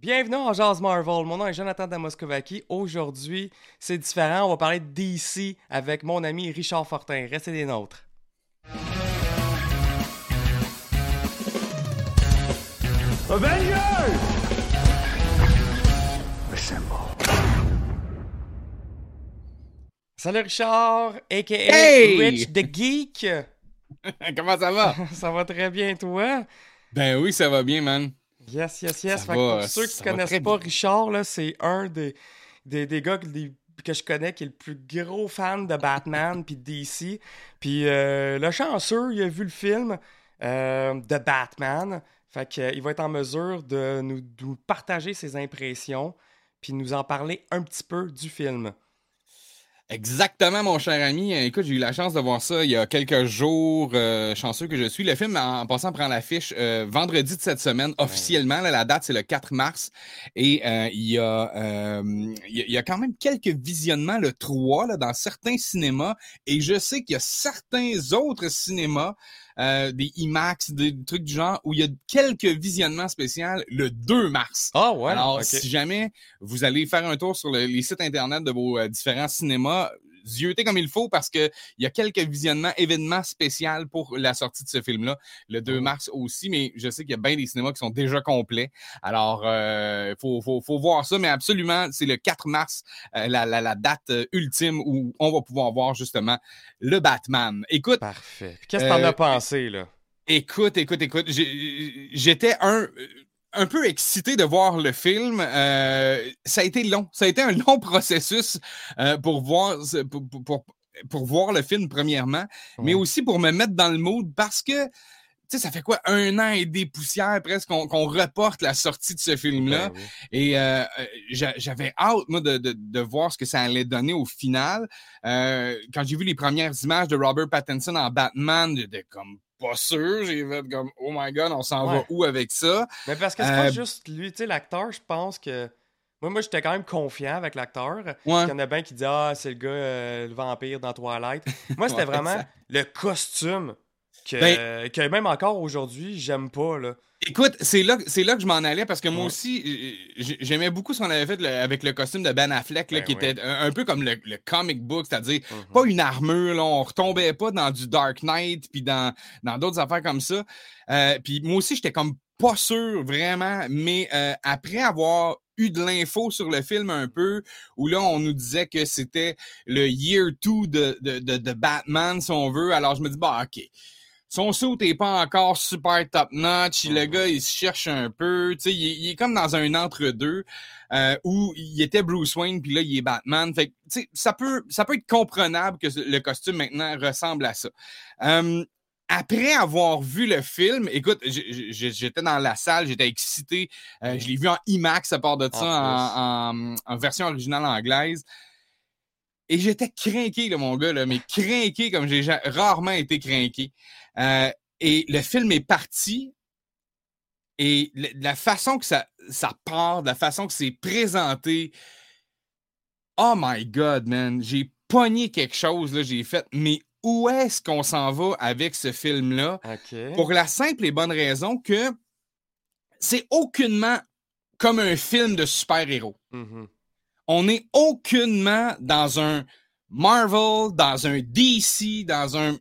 Bienvenue en Jazz Marvel. Mon nom est Jonathan Damoskovaci. Aujourd'hui, c'est différent. On va parler de DC avec mon ami Richard Fortin. Restez des nôtres. Avengers! Salut Richard, a.k.a. Hey! Rich the Geek. Comment ça va? Ça va très bien, toi? Ben oui, ça va bien, man. Yes, yes, yes. Que pour ceux qui ne connaissent pas bien. Richard, là, c'est un des, des, des gars que, des- que je connais qui est le plus gros fan de Batman puis de DC. Puis euh, le chanceux, il a vu le film euh, de Batman. Fait qu'il va être en mesure de nous, de nous partager ses impressions puis nous en parler un petit peu du film. Exactement, mon cher ami. Euh, Écoute, j'ai eu la chance de voir ça il y a quelques jours. euh, chanceux que je suis. Le film, en, en passant, prend l'affiche euh, vendredi de cette semaine, officiellement. Là, la date, c'est le 4 mars. Et euh, il, y a, euh, il, y a, il y a quand même quelques visionnements, le 3, là, dans certains cinémas. Et je sais qu'il y a certains autres cinémas, euh, des IMAX, des trucs du genre, où il y a quelques visionnements spéciaux le 2 mars. Ah ouais? Alors, si jamais vous allez faire un tour sur le- les sites internet de vos euh, différents cinémas, zioutez comme il faut parce que il y a quelques visionnements, événements spéciaux pour la sortie de ce film-là, le 2 Oh. mars aussi, mais je sais qu'il y a bien des cinémas qui sont déjà complets. Alors, il faut, faut, faut voir ça, mais absolument, c'est le 4 mars, euh, la, la, la date euh, ultime où on va pouvoir voir justement le Batman. Écoute, Parfait. Qu'est-ce que t'en Euh, as pensé, là? Écoute, écoute, écoute, j'étais un un peu excité de voir le film. Euh, ça a été long, ça a été un long processus euh, pour voir pour, pour, pour- voir le film premièrement, mais aussi pour me mettre dans le mood parce que tu sais, ça fait quoi? Un an et des poussières presque qu'on reporte la sortie de ce film-là. Ben. Et euh, euh, j'a- j'avais hâte, moi, de, de, de voir ce que ça allait donner au final. Euh, quand j'ai vu les premières images de Robert Pattinson en Batman, j'étais comme pas sûr. J'ai fait comme, oh my god, on s'en Ouais. va où avec ça? Mais parce que c'est pas Euh, juste lui, tu sais, l'acteur, je pense que. Moi, moi j'étais quand même confiant avec l'acteur. Ouais. Il y en a bien qui disent Ah, c'est le gars, euh, le vampire dans Twilight. Moi, c'était Ouais, vraiment le costume que, Ben- que même encore aujourd'hui, j'aime pas. Là. Écoute, c'est là, c'est là que je m'en allais parce que moi Ouais. aussi, euh, j'ai- j'aimais beaucoup ce qu'on avait fait avec le costume de Ben Affleck, là, Ben qui ouais. était un, peu comme le, le comic book, c'est-à-dire Mhm. pas une armure, là, on retombait pas dans du Dark Knight puis dans dans d'autres affaires comme ça. Euh, puis moi aussi, j'étais comme pas sûr vraiment, mais euh, après avoir eu de l'info sur le film un peu, où là, on nous disait que c'était le year 2 de, de, de, de Batman, si on veut, alors je me dis, bah, OK. Son saut n'est pas encore super top-notch. Le gars, il se cherche un peu. Il, est- il est comme dans un entre-deux euh, où il était Bruce Wayne, puis là, il est Batman. Fait que, ça peut, ça peut être comprenable que le costume maintenant ressemble à ça. Euh, après avoir vu le film, écoute, j'étais dans la salle, j'étais excité. Euh, je l'ai vu en IMAX à part de ça, En en, en- en version originale anglaise. Et j'étais craqué, mon gars, là, mais craqué comme j'ai ja- rarement été craqué. Euh, et le film est parti. Et le- la façon que ça, ça part, la façon que c'est présenté, oh my God, man, j'ai pogné quelque chose, là, j'ai fait, mais où est-ce qu'on s'en va avec ce film-là? Pour la simple et bonne raison que c'est aucunement comme un film de super-héros. Mhm. On n'est aucunement dans un Marvel, dans un DC, dans un.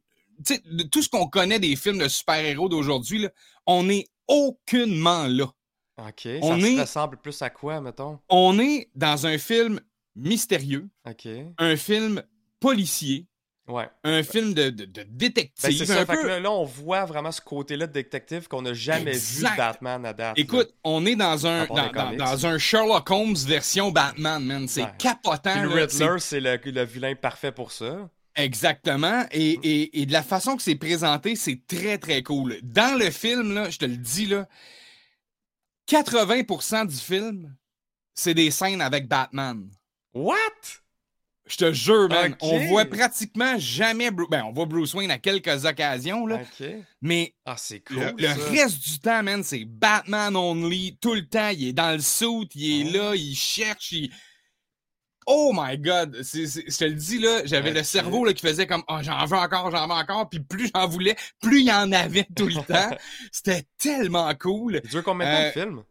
Tout ce qu'on connaît des films de super-héros d'aujourd'hui, on n'est aucunement là. OK. On ça est- ressemble plus à quoi, mettons? On est dans un film mystérieux, OK. un film policier, Ouais. un film de, de, de Ben, détective. c'est ça. Fait que là, là, on voit vraiment ce côté-là de détective qu'on n'a jamais Exact. vu de Batman à date. là. Écoute, on est dans un, dans, dans- dans un Sherlock Holmes version Batman, man. C'est Ouais. capotant. Puis le Riddler, c'est le, le vilain parfait pour ça. Exactement. Et, et, et de la façon que c'est présenté, c'est très, très cool. Dans le film, là, je te le dis, là, 80% du film, c'est des scènes avec Batman. What? Je te jure, man. On voit pratiquement jamais... Bru- Ben, on voit Bruce Wayne à quelques occasions, là. Mais Ah, c'est cool. le, reste du temps, man, c'est Batman only. Tout le temps, il est dans le suit, il est Oh. là, il cherche, il... Oh my God! Je te le dis, là, j'avais le cerveau là, qui faisait comme oh, j'en veux encore, j'en veux encore, puis plus j'en voulais, plus il y en avait tout le temps. C'était tellement cool. Il dure combien de temps le film?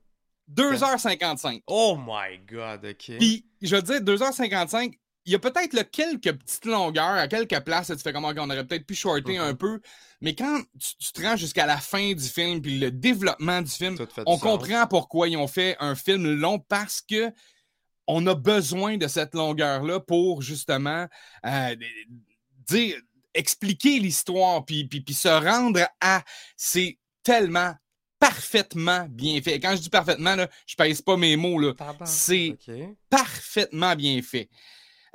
2h55. Oh my god, ok. Puis, je veux dire, 2h55, il y a peut-être quelques petites longueurs à quelques places, tu fais comment on aurait peut-être pu shorter un peu, mais quand tu, tu te rends jusqu'à la fin du film, puis le développement du film, on sens. comprend pourquoi ils ont fait un film long parce que on a besoin de cette longueur-là pour justement euh, dire, expliquer l'histoire, puis, puis, puis se rendre à. C'est tellement parfaitement bien fait. Et quand je dis parfaitement, là, je pèse pas mes mots. Là. C'est-. Parfaitement bien fait.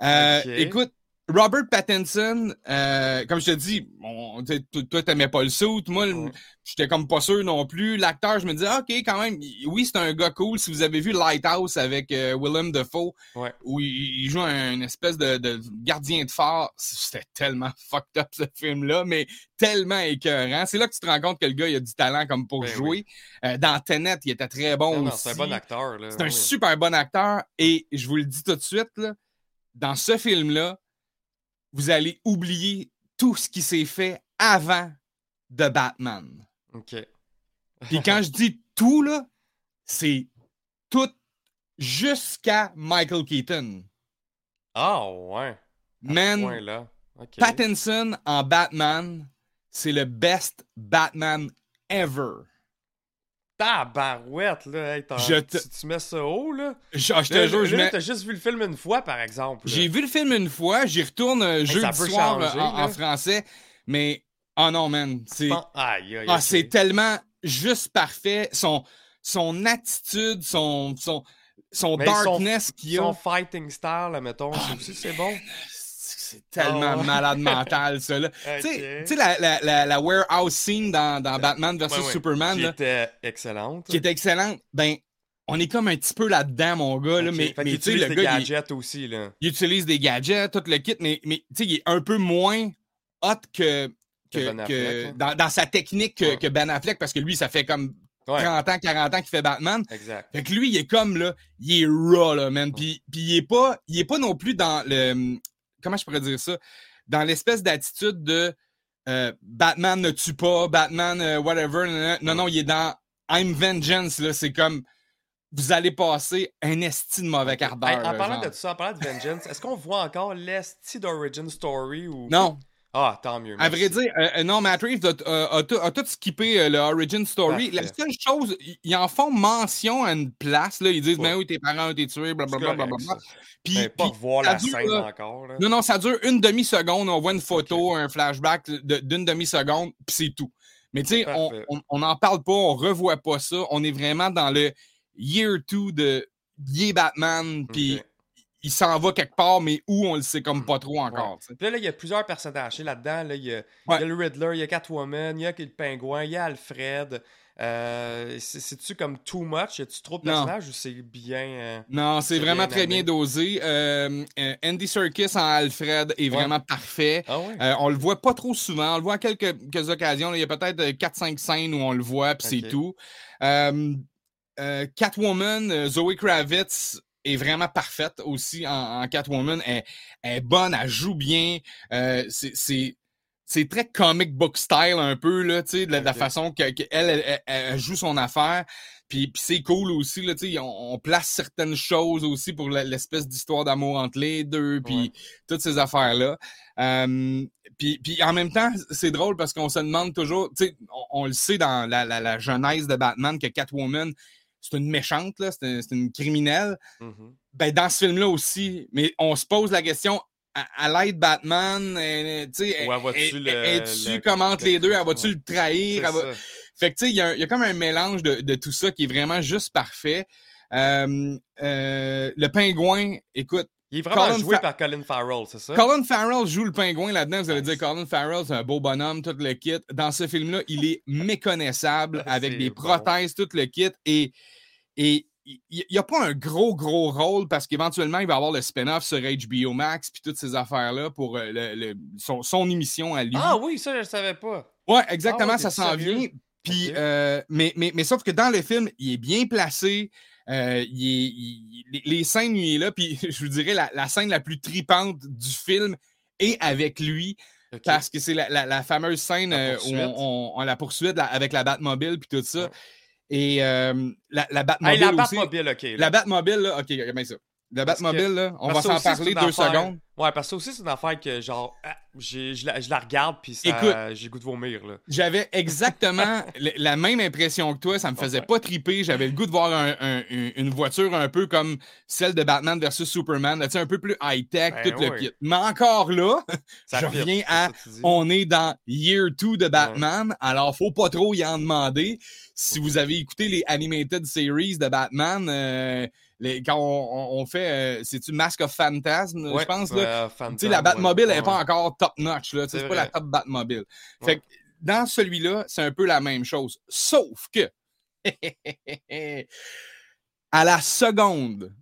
Euh. Écoute, Robert Pattinson, euh, comme je te dis, on, tu sais, toi, t'aimais pas le suit. Moi, Ouais. j'étais comme pas sûr non plus. L'acteur, je me disais, OK, quand même, oui, c'est un gars cool. Si vous avez vu Lighthouse avec euh, Willem Dafoe, Ouais. où il, il joue un, une espèce de, de gardien de phare, c'était tellement fucked up ce film-là, mais tellement écœurant. C'est là que tu te rends compte que le gars, il a du talent comme pour Ben jouer. Euh, dans Tenet, il était très bon c'est un bon acteur. là. C'est un super bon acteur et je vous le dis tout de suite, là, dans ce film-là, vous allez oublier tout ce qui s'est fait avant de Batman. Ok. Puis quand je dis tout, là, c'est tout jusqu'à Michael Keaton. Ah, ouais. Man, Ouais, là. Ok. Pattinson en Batman, c'est le best Batman ever. Tabarouette, là. Hey, Je te- tu, tu mets ça haut, là. Je, je te Là, jure, là, je là, mets- t'as juste vu le film une fois, par exemple. là. J'ai vu le film une fois, j'y retourne euh, jeudi ça peut soir changer, euh, en, en là. français, mais oh non, man, c'est Bon, ah, ok. c'est tellement juste parfait. Son, son attitude, son, son, son Mais son- darkness qu'il Son a. fighting style, mettons, Ah, ça aussi, c'est bon. C'est tellement Ah malade mental, ça. Là. Tu sais- Ok. tu sais, la, la, la, la warehouse scene dans, dans Batman vs Ouais, ouais. Superman, Qui là, était excellente. qui est excellente, ben, on est comme un petit peu là-dedans, mon gars. Là, mais mais tu sais, le des gars, il, gadgets aussi, là. il utilise des gadgets, tout le kit, mais, mais tu sais, il est un peu moins hot que, Que que, Ben Affleck, que hein. dans, dans sa technique que, Ouais. que Ben Affleck, parce que lui, ça fait comme Ouais, 30 ans, 40 ans qu'il fait Batman. exact. Fait que lui, il est comme, là, il est raw, là, man. Puis, puis il est pas, il est pas non plus dans le, comment je pourrais dire ça? Dans l'espèce d'attitude de, euh, Batman ne tue pas, Batman, euh, whatever. Non, non, il est dans I'm Vengeance, là. C'est comme, vous allez passer un esti de mauvais quart d'heure. Hey, en parlant genre. de tout ça, en parlant de Vengeance, est-ce qu'on voit encore l'esti d'Origin Story ou. Non, Ah, tant mieux. à vrai dire, euh, euh, non, Matt Reeves a, a- a tout- a tout skippé euh, le Origin Story. Parfait. La seule chose, ils- en font mention à une place, là. Ils disent, mais oui, tes parents ont été tués, blablabla. Puis, Ben, pas puis voir la dure, scène là. encore. Là. Non, non, ça dure une demi-seconde. On voit une photo, un flashback de- d'une demi-seconde, puis c'est tout. Mais tu sais, on n'en parle pas, on revoit pas ça. On est vraiment dans le year 2 de est Batman, puis. Il s'en va quelque part, mais où on le sait comme pas trop encore. tu. Puis là, il y a plusieurs personnages. Tu Là-dedans, là, il, y a, Ouais. il y a le Riddler, il y a Catwoman, il y a le Pingouin, il y a Alfred. Euh, c'est- C'est-tu comme too much? Y a-tu trop de Non. personnages ou c'est bien. euh, Non, c'est vraiment bien très bien dosé. Euh, Andy Serkis en Alfred est Ouais. vraiment parfait. Ah? Euh, on le voit pas trop souvent. On le voit à quelques, quelques occasions. Il y a peut-être euh, 4-5 scènes où on le voit, puis c'est tout. Catwoman, Zoe Kravitz est vraiment parfaite aussi en, en Catwoman. Elle, elle est bonne, elle joue bien. Euh, c'est- très comic book style un peu, là, tu sais, de la, de la Ok. façon qu'elle que elle, elle, elle- elle joue son affaire. Puis, puis c'est cool aussi, là, tu sais, on, on place certaines choses aussi pour l'espèce d'histoire d'amour entre les deux, puis Ouais. toutes ces affaires-là. Euh, puis, puis en même temps, c'est drôle parce qu'on se demande toujours, tu sais, on, on le sait dans la, la, la genèse de Batman que Catwoman, c'est une méchante, là, c'est un- c'est une criminelle. Mhm. Ben, dans ce film-là aussi, mais on se pose la question, à, à l'aide Batman, euh, tu sais, Ou elle est- le- les deux, elle va-tu ouais. le trahir? Elle va-. Fait que, tu sais, il y, a- il y a comme un mélange de, de tout ça qui est vraiment juste parfait. Euh, euh, le pingouin, écoute, Il est vraiment Colin joué Fa- par Colin Farrell, c'est ça? Colin Farrell joue le pingouin là-dedans. Vous allez Nice. dire, Colin Farrell, c'est un beau bonhomme, tout le kit. Dans ce film-là, il est méconnaissable avec des bon. prothèses, tout le kit. Et et il n'y a pas un gros, gros rôle parce qu'éventuellement, il va avoir le spin-off sur HBO Max puis toutes ces affaires-là pour euh, le- le- son, son émission à lui. Ah oui, ça, je le savais pas. Ouais, exactement, Ah ouais, ça s'en vient. Puis, euh, mais, mais, mais sauf que dans le film, il est bien placé. Euh, il est- il- les, les scènes, il est là. Puis, je vous dirais, la, la scène la plus tripante du film est avec lui. Parce que c'est la, la- la fameuse scène euh, où on, on- on la poursuite la- avec la Batmobile puis tout ça. Ouais. Et euh, la, Batmobile Hey, la aussi. Batmobile, OK. là. La Batmobile, là, ok, bien ça. Que- Batmobile, là, on va s'en parler deux affaire- secondes. Ouais, parce que ça aussi, c'est une affaire que, genre, ah, je la, je la regarde, puis j'ai le goût de vomir, là. J'avais exactement le- la même impression que toi. Ça me faisait pas triper. J'avais le goût de voir un- un- une voiture un peu comme celle de Batman versus Superman. là, un peu plus high-tech, Ben tout le kit. Mais encore là, Ça Je reviens à- on est dans Year 2 de Batman. Alors, faut pas trop y en demander. Si vous avez écouté les animated series de Batman, euh, les- quand on, fait, euh, c'est-tu Mask of Ouais, je pense, là, euh, Phantom, sais, la. Batmobile n'est Ouais. pas encore top notch, là. Tu sais, C'est pas la top Batmobile. Fait que dans celui-là, c'est un peu la même chose. Sauf que, à la seconde,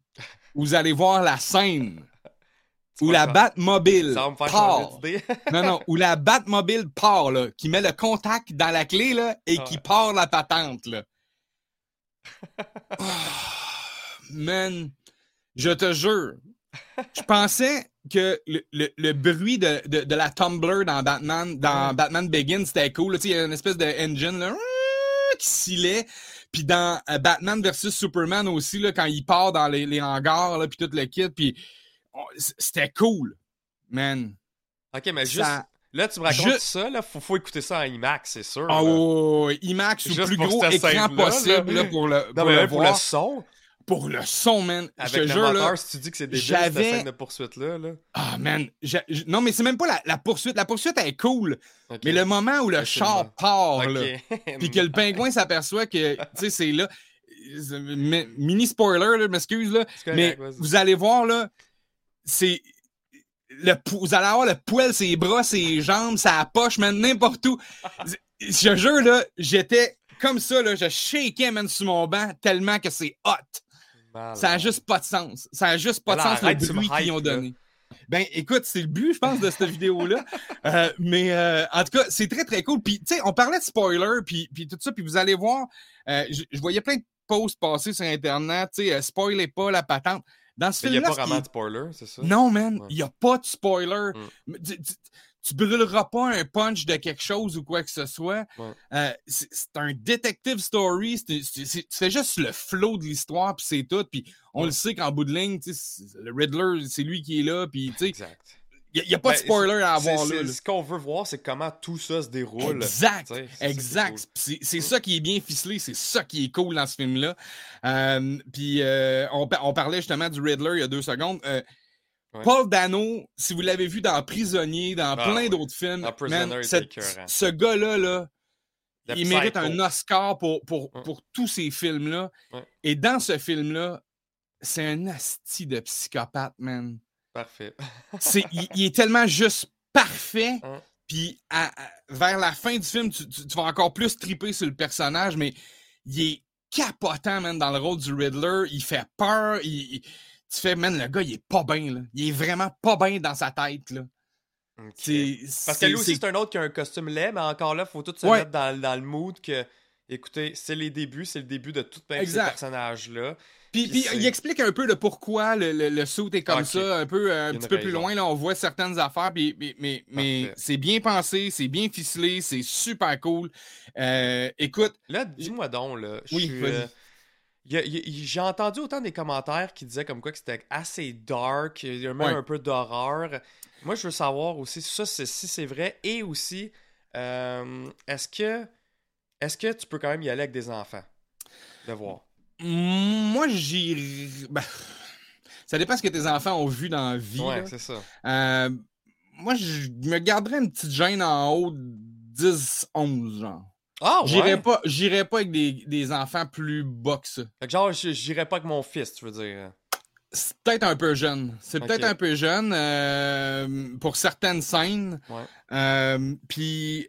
vous allez voir la scène où la Batmobile part. Non, non, où la Batmobile part, là, qui met le contact dans la clé, là, et Ah qui part la patente, là. Ah, man, je te jure, je pensais que le, le- le bruit de, de- de la Tumblr dans Batman, dans Ouais. Batman Begins, c'était cool. Il y a une espèce de engine là, qui scillait. Puis dans euh, Batman versus Superman aussi, là, quand il part dans les, les hangars, là, puis tout le kit, puis c'était cool, man. OK, mais juste... Ça- Là, tu me racontes Je- ça, là, faut, faut écouter ça en IMAX, c'est sûr. Ah là. IMAX ou plus gros écran possible là. pour le, Non, pour mais le pour le son, Pour le son, man. Je avec le jure, là. moteur, si tu dis que c'est débile, cette scène de poursuite-là, là. Ah, man. non, mais c'est même pas la, la poursuite. La poursuite, elle est cool. Mais le moment où le char part, là, OK. puis que le pingouin s'aperçoit que, tu sais, c'est là. Mi- Mini spoiler, là, m'excuse, là. Correct, Mais vous allez voir, là, c'est. Le, vous allez avoir le poil, ses bras, ses jambes, sa poche, man, n'importe où. Je jure, là, j'étais comme ça, là, je shakeais, man, sur mon banc, tellement que c'est hot. Malade. Ça a juste pas de sens. Ça a juste pas de sens, arrête, le bruit qu'ils ont là. donné. Ben, écoute, c'est le but, je pense, de cette vidéo-là. Euh, mais euh, en tout cas, c'est très, très cool. Puis, tu sais, on parlait de spoiler, puis, puis tout ça, puis vous allez voir, euh, je, voyais plein de posts passer sur Internet, tu sais, spoilez pas la patente. Dans ce Mais il n'y a film-là, pas vraiment de spoiler, c'est ça? non, man, il Ouais. n'y a pas de spoiler. Mm. Tu, brûleras pas un punch de quelque chose ou quoi que ce soit. Ouais. Euh, c'est un detective story. tu fais juste le flow de l'histoire, puis c'est tout. Puis on Ouais. le sait qu'en bout de ligne, le Riddler, c'est lui qui est là. Puis Exact. il n'y a, pas de Ben, spoiler à avoir là. là. Ce qu'on veut voir, c'est comment tout ça se déroule. Exact, c'est exact. cool. C'est c'est ça qui est bien ficelé, c'est ça qui est cool dans ce film-là. Euh, puis euh, on, pa- on parlait justement du Riddler il y a deux secondes. Euh, Ouais. Paul Dano, si vous l'avez vu dans Prisonnier, dans Ah, plein ouais. d'autres films, man, cette- ce gars-là, là, il mérite un Oscar pour, pour, Ouais. pour tous ces films-là. Et dans ce film-là, c'est un asti de psychopathe, man. Parfait. C'est, il, il est tellement juste parfait. Puis vers la fin du film, tu, tu- tu vas encore plus triper sur le personnage, mais il est capotant, man, dans le rôle du Riddler. Il fait peur. il- il- tu fais, man, le gars, il est pas bien, là. Il est vraiment pas bien dans sa tête, là. Parce que lui aussi, c'est- un autre qui a un costume laid, mais encore là, il faut tout se Ouais. mettre dans, dans le mood que, écoutez, c'est les débuts, c'est le début de tout plein de ces Exact. personnages-là. Puis, Puis il explique un peu le pourquoi le, le, le suit est comme ça, un peu euh, un petit peu plus loin, là, on voit certaines affaires, puis, mais, mais, mais c'est bien pensé, c'est bien ficelé, c'est super cool. Euh, écoute, Là, dis-moi donc, là. je Oui, suis, euh, J'ai entendu autant des commentaires qui disaient comme quoi que c'était assez dark, il y a même Ouais. un peu d'horreur. Moi, je veux savoir aussi ça, si c'est vrai, et aussi, euh, est-ce que est-ce que tu peux quand même y aller avec des enfants? De voir. moi j'irais. ben, ça dépend ce que tes enfants ont vu dans la vie. Ouais, c'est ça. Euh, moi, je me garderais une petite gêne en haut de 10-11, genre. Ah, ouais? J'irais pas, j'irais pas avec des, des enfants plus bas que ça. Fait que genre, j'irais pas avec mon fils, tu veux dire. C'est peut-être un peu jeune. C'est peut-être un peu jeune euh, pour certaines scènes. Ouais. Euh, Puis,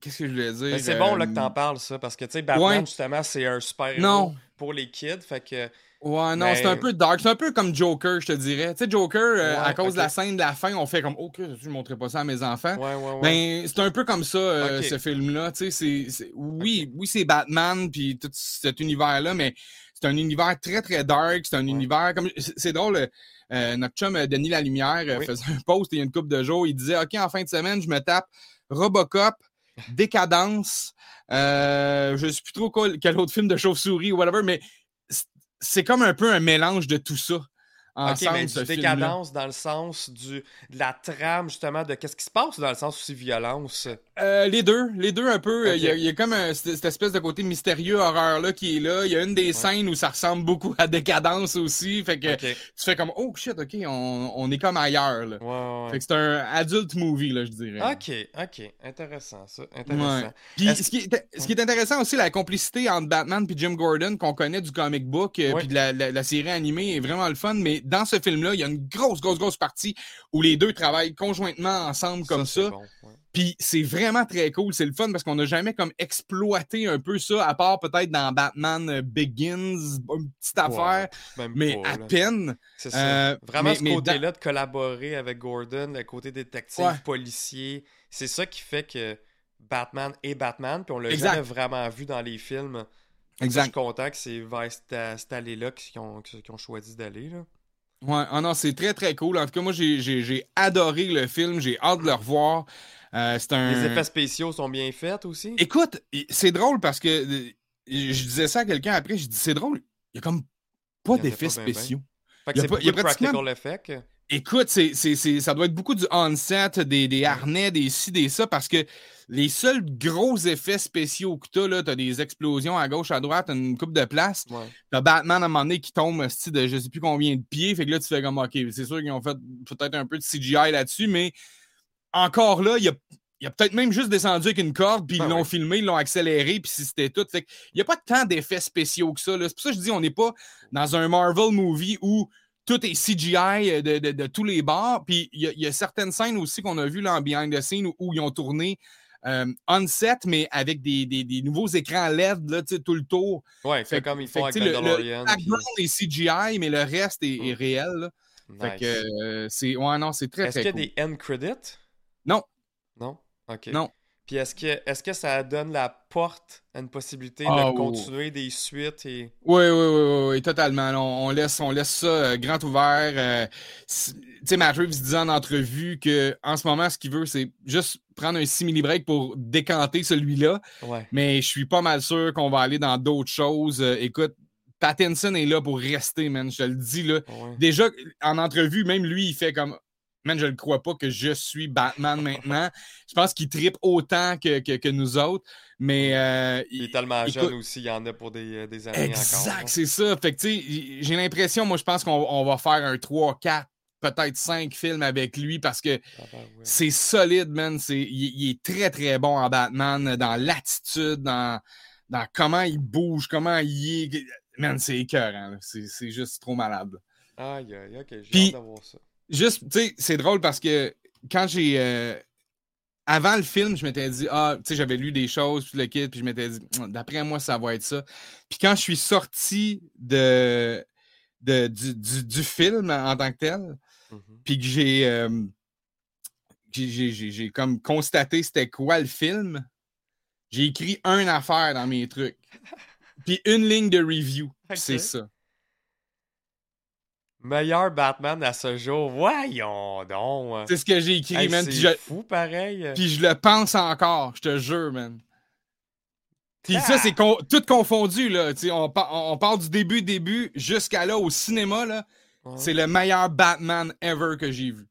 qu'est-ce que je voulais dire? Ben, c'est bon là que Euh, t'en parles, ça, parce que, tu sais, Batman, ouais. justement, c'est un super-héros Non. Pour les kids, fait que... Ouais, non, Mais- c'est un peu dark. C'est un peu comme Joker, je te dirais. Tu sais, Joker, euh, Ouais, à cause de la scène de la fin, on fait comme, oh, que je ne montrerai pas ça à mes enfants. Ouais, ouais, ouais. Ben, c'est un peu comme ça, euh, ce film-là. Tu sais, oui, oui, c'est Batman, puis tout cet univers-là, mais c'est un univers très, très dark. C'est un univers comme. C'est drôle, euh, notre chum Denis Lalumière Oui. faisait un post il y a une couple de jours. Il disait, OK, en fin de semaine, je me tape Robocop Décadence, euh, je ne sais plus trop quel autre film de chauve-souris ou whatever, mais c'est comme un peu un mélange de tout ça. Ok, mais du décadence dans le sens du, de la trame, justement, de qu'est-ce qui se passe dans le sens aussi violence? Euh, les deux, les deux un peu. Il, y a, comme cette, espèce de côté mystérieux, horreur-là qui est là. Il y a une des scènes où ça ressemble beaucoup à décadence aussi. Fait que tu fais comme, oh shit, ok, on, on est comme ailleurs. Là. Ouais, fait que c'est un adulte movie, là, je dirais. Ok, ok. Intéressant, ça. Intéressant. Puis ce, qui est, ce qui est intéressant aussi, la complicité entre Batman et Jim Gordon qu'on connaît du comic book euh, puis de la, la, la série animée est vraiment le fun, mais dans ce film-là, il y a une grosse, grosse, grosse partie où les deux travaillent conjointement ensemble comme ça. Puis c'est vraiment très cool. C'est le fun parce qu'on n'a jamais comme exploité un peu ça, à part peut-être dans Batman Begins, une petite affaire, mais à peine. C'est ça. Euh, vraiment ce côté-là de collaborer avec Gordon, le côté détective, policier, c'est ça qui fait que Batman est Batman, puis on l'a jamais vraiment vu dans les films. Exact. Je suis content que c'est vers cette, allée-là qu'ils ont, ont, choisi d'aller. Ouais, oh non, c'est très très cool. En tout cas, moi j'ai adoré le film, j'ai hâte de le revoir. Euh, un... Les effets spéciaux sont bien faits aussi. Écoute, c'est drôle parce que euh, je disais ça à quelqu'un après, je dis c'est drôle, il y a comme pas d'effets spéciaux. Fait que c'est pas, practical effect. Écoute, c'est, ça doit être beaucoup du on-set, des, des, harnais, des ci, des ça, parce que les seuls gros effets spéciaux que t'as, là, t'as des explosions à gauche, à droite, une coupe de place. T'as Batman à un moment donné qui tombe de je sais plus combien de pieds. Fait que là, tu fais comme, OK, c'est sûr qu'ils ont fait peut-être un peu de CGI là-dessus, mais encore là, il y a, a peut-être même juste descendu avec une corde, puis ils ben l'ont filmé, ils l'ont accéléré, puis si c'était tout. Fait il n'y a pas tant d'effets spéciaux que ça. C'est pour ça que je dis, on n'est pas dans un Marvel movie où tout est CGI euh, de, tous les bords. Puis il y, a certaines scènes aussi qu'on a vues là, en behind the scene où, ils ont tourné euh, on-set, mais avec des, nouveaux écrans LED là, tout le tour. Ouais, fait, comme il faut avec le, le background est CGI, mais le reste est, réel. Fait que euh, c'est. Ouais, non, c'est très, Est-ce qu'il y a des end credits? Non. Non? OK. Non. Puis est-ce que, est que ça donne la porte à une possibilité de ah, continuer des suites et... Oui, oui, oui, oui, totalement. On, laisse, on laisse ça euh, grand ouvert. Euh, tu sais, Matt Reeves disait en entrevue qu'en ce moment, ce qu'il veut, c'est juste prendre un simili break pour décanter celui-là. Ouais. Mais je suis pas mal sûr qu'on va aller dans d'autres choses. Euh, écoute, Pattinson est là pour rester, man. Je te le dis, là. Déjà, en entrevue, même lui, il fait comme man, je ne crois pas que je suis Batman maintenant. Je pense qu'il tripe autant que, que, nous autres. Mais. Euh, il est tellement jeune aussi, il y en a pour des, euh, des années exact, Exact, c'est ça. Fait que, j'ai l'impression, moi, je pense qu'on va faire un 3, 4, peut-être 5 films avec lui parce que ah ben c'est solide, man. Il, il, est très, très bon en Batman, dans l'attitude, dans, dans comment il bouge, comment il est. Man, c'est écœurant. C'est juste trop malade. Aïe, aïe, ok, j'ai hâte d'avoir ça juste, tu sais, c'est drôle parce que quand j'ai. Euh, avant le film, je m'étais dit, ah, tu sais, j'avais lu des choses, puis le kit, puis je m'étais dit, hum, d'après moi, ça va être ça. Puis quand je suis sorti de, de du, du, film en tant que tel, mm-hmm. puis que euh, j'ai. j'ai comme constaté c'était quoi le film, j'ai écrit une affaire dans mes trucs. Puis une ligne de review. C'est ça. Meilleur Batman à ce jour. Voyons donc. C'est ce que j'ai écrit, man. C'est fou, pareil. Puis je le pense encore, je te jure, man. Puis ça, c'est tout confondu, là. on, on part du début, début, jusqu'à là, au cinéma, là. C'est le meilleur Batman ever que j'ai vu.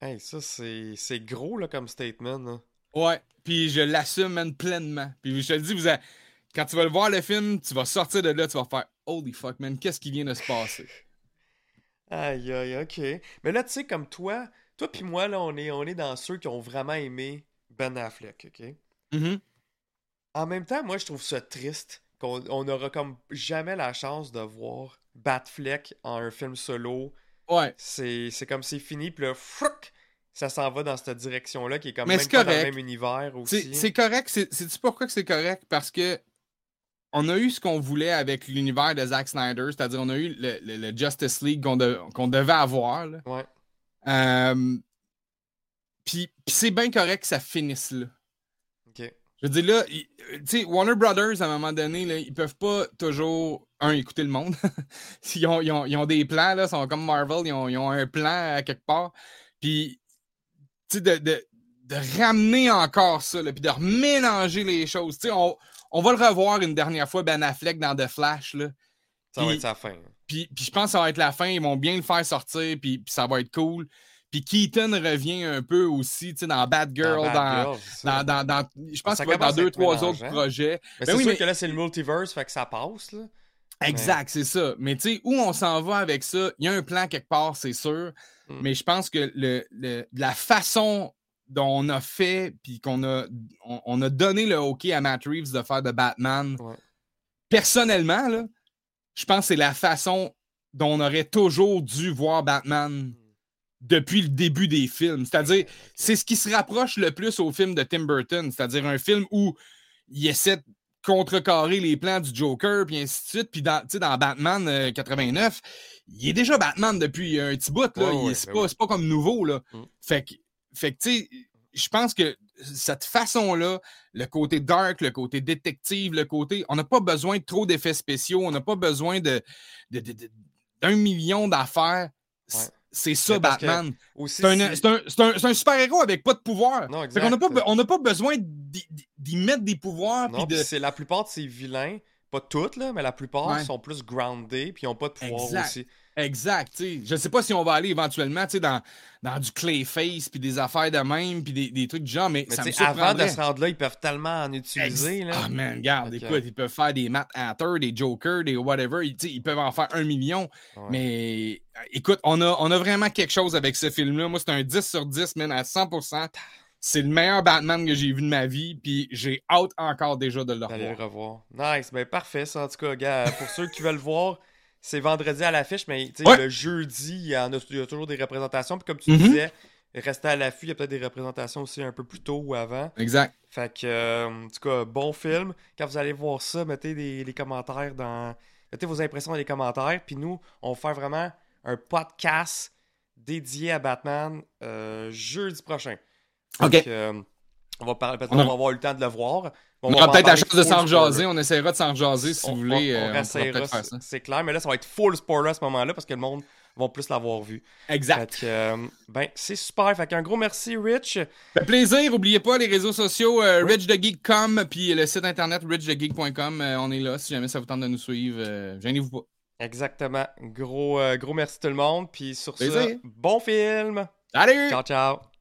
Hey, ça, c'est gros, là, comme statement, là. Ouais, puis je l'assume, man, pleinement. Puis je te le dis, vous quand tu vas le voir, le film, tu vas sortir de là, tu vas faire « Holy fuck, man, qu'est-ce qui vient de se passer? » Aïe, aïe, ok. Mais là, tu sais, comme toi, toi puis moi, là, on est, on est dans ceux qui ont vraiment aimé Ben Affleck, ok? Mm-hmm. En même temps, moi, je trouve ça triste qu'on n'aura comme jamais la chance de voir Batfleck en un film solo. Ouais. C'est comme c'est fini, puis là, frouk, ça s'en va dans cette direction-là qui est comme même pas dans le même univers aussi. C'est correct. C'est-tu pourquoi que c'est correct? Parce que on a eu ce qu'on voulait avec l'univers de Zack Snyder, c'est-à-dire on a eu le, Justice League qu'on, devait avoir. Ouais. Euh, puis, c'est bien correct que ça finisse là. Je veux dire, là, tu sais, Warner Brothers, à un moment donné, là, ils peuvent pas toujours, un, écouter le monde. ils, ont, ils, ont, des plans, là, sont comme Marvel, ils ont, un plan à quelque part. Puis, tu sais, de, de ramener encore ça, puis de remélanger les choses. On, on, va le revoir une dernière fois, Ben Affleck, dans The Flash. Là. Ça va être sa fin. Puis, je pense que ça va être la fin. Ils vont bien le faire sortir, puis, ça va être cool. Puis Keaton revient un peu aussi, tu sais, dans Bad Girl, dans, dans, dans, je pense qu'il va être dans deux, trois autres projets. Mais ben c'est sûr que là, c'est le multiverse, fait que ça passe, là. Exact, c'est ça. Mais tu sais, où on s'en va avec ça, il y a un plan quelque part, c'est sûr. Hmm. Mais je pense que le, la façon dont on a fait, puis qu'on a, on, a donné le hockey à Matt Reeves de faire de Batman, personnellement, là, je pense que c'est la façon dont on aurait toujours dû voir Batman hmm. depuis le début des films. C'est-à-dire, c'est ce qui se rapproche le plus au film de Tim Burton, c'est-à-dire un film où il essaie contrecarrer les plans du Joker, puis ainsi de suite. Puis dans, dans Batman 89, euh, il est déjà Batman depuis un petit bout. Là. c'est, ben pas, comme nouveau. Là. Mm. Fait que, fait que tu sais, je pense que cette façon-là, le côté dark, le côté détective, le côté. On n'a pas besoin de trop d'effets spéciaux, on n'a pas besoin de, d'un million d'affaires. C'est ça, Batman. C'est un, super-héros avec pas de pouvoir. on n'a pas, besoin d'y mettre des pouvoirs. c'est la plupart de ces vilains, pas toutes, là, mais la plupart sont plus groundés puis ils n'ont pas de pouvoir aussi. Exact. sais. Je ne sais pas si on va aller éventuellement dans, dans du Clayface, puis des affaires de même, puis des, des, trucs du genre, mais, ça me Avant de se rendre là, ils peuvent tellement en utiliser. Là. Ah, man, regarde, écoute, ils peuvent faire des Matt Hatter, des Jokers, des whatever. Ils, ils peuvent en faire un million. Mais écoute, on a, on a vraiment quelque chose avec ce film-là. Moi, c'est un 10 sur 10, man, à 100%. C'est le meilleur Batman que j'ai vu de ma vie, puis j'ai hâte encore déjà de le revoir. revoir. Nice, ben parfait ça, en tout cas, gars. Pour ceux qui veulent voir, c'est vendredi à l'affiche, mais le jeudi, il y, en a, toujours des représentations. Puis comme tu mm-hmm. disais, rester à l'affût, il y a peut-être des représentations aussi un peu plus tôt ou avant. Exact. Fait que, euh, en tout cas, bon film. Quand vous allez voir ça, mettez des, commentaires dans. Mettez vos impressions dans les commentaires. Puis nous, on va faire vraiment un podcast dédié à Batman euh, jeudi prochain. OK. Euh, on va parler, peut-être on va avoir eu le temps de le voir. On, aura peut-être la chance de s'en jaser. On essaiera de s'en jaser si vous voulez. On, euh, c'est clair, mais là, ça va être full spoiler à ce moment-là parce que le monde va plus l'avoir vu. Exact. Euh, ben, c'est super. Fait qu'un gros merci, Rich. Fait plaisir. N'oubliez pas les réseaux sociaux euh, RichTheGeek.com puis le site internet richthegeek.com. on est là si jamais ça vous tente de nous suivre. Gênez-vous pas. Exactement. Gros, gros merci tout le monde. Puis sur ce, bon film. Salut! Ciao, ciao.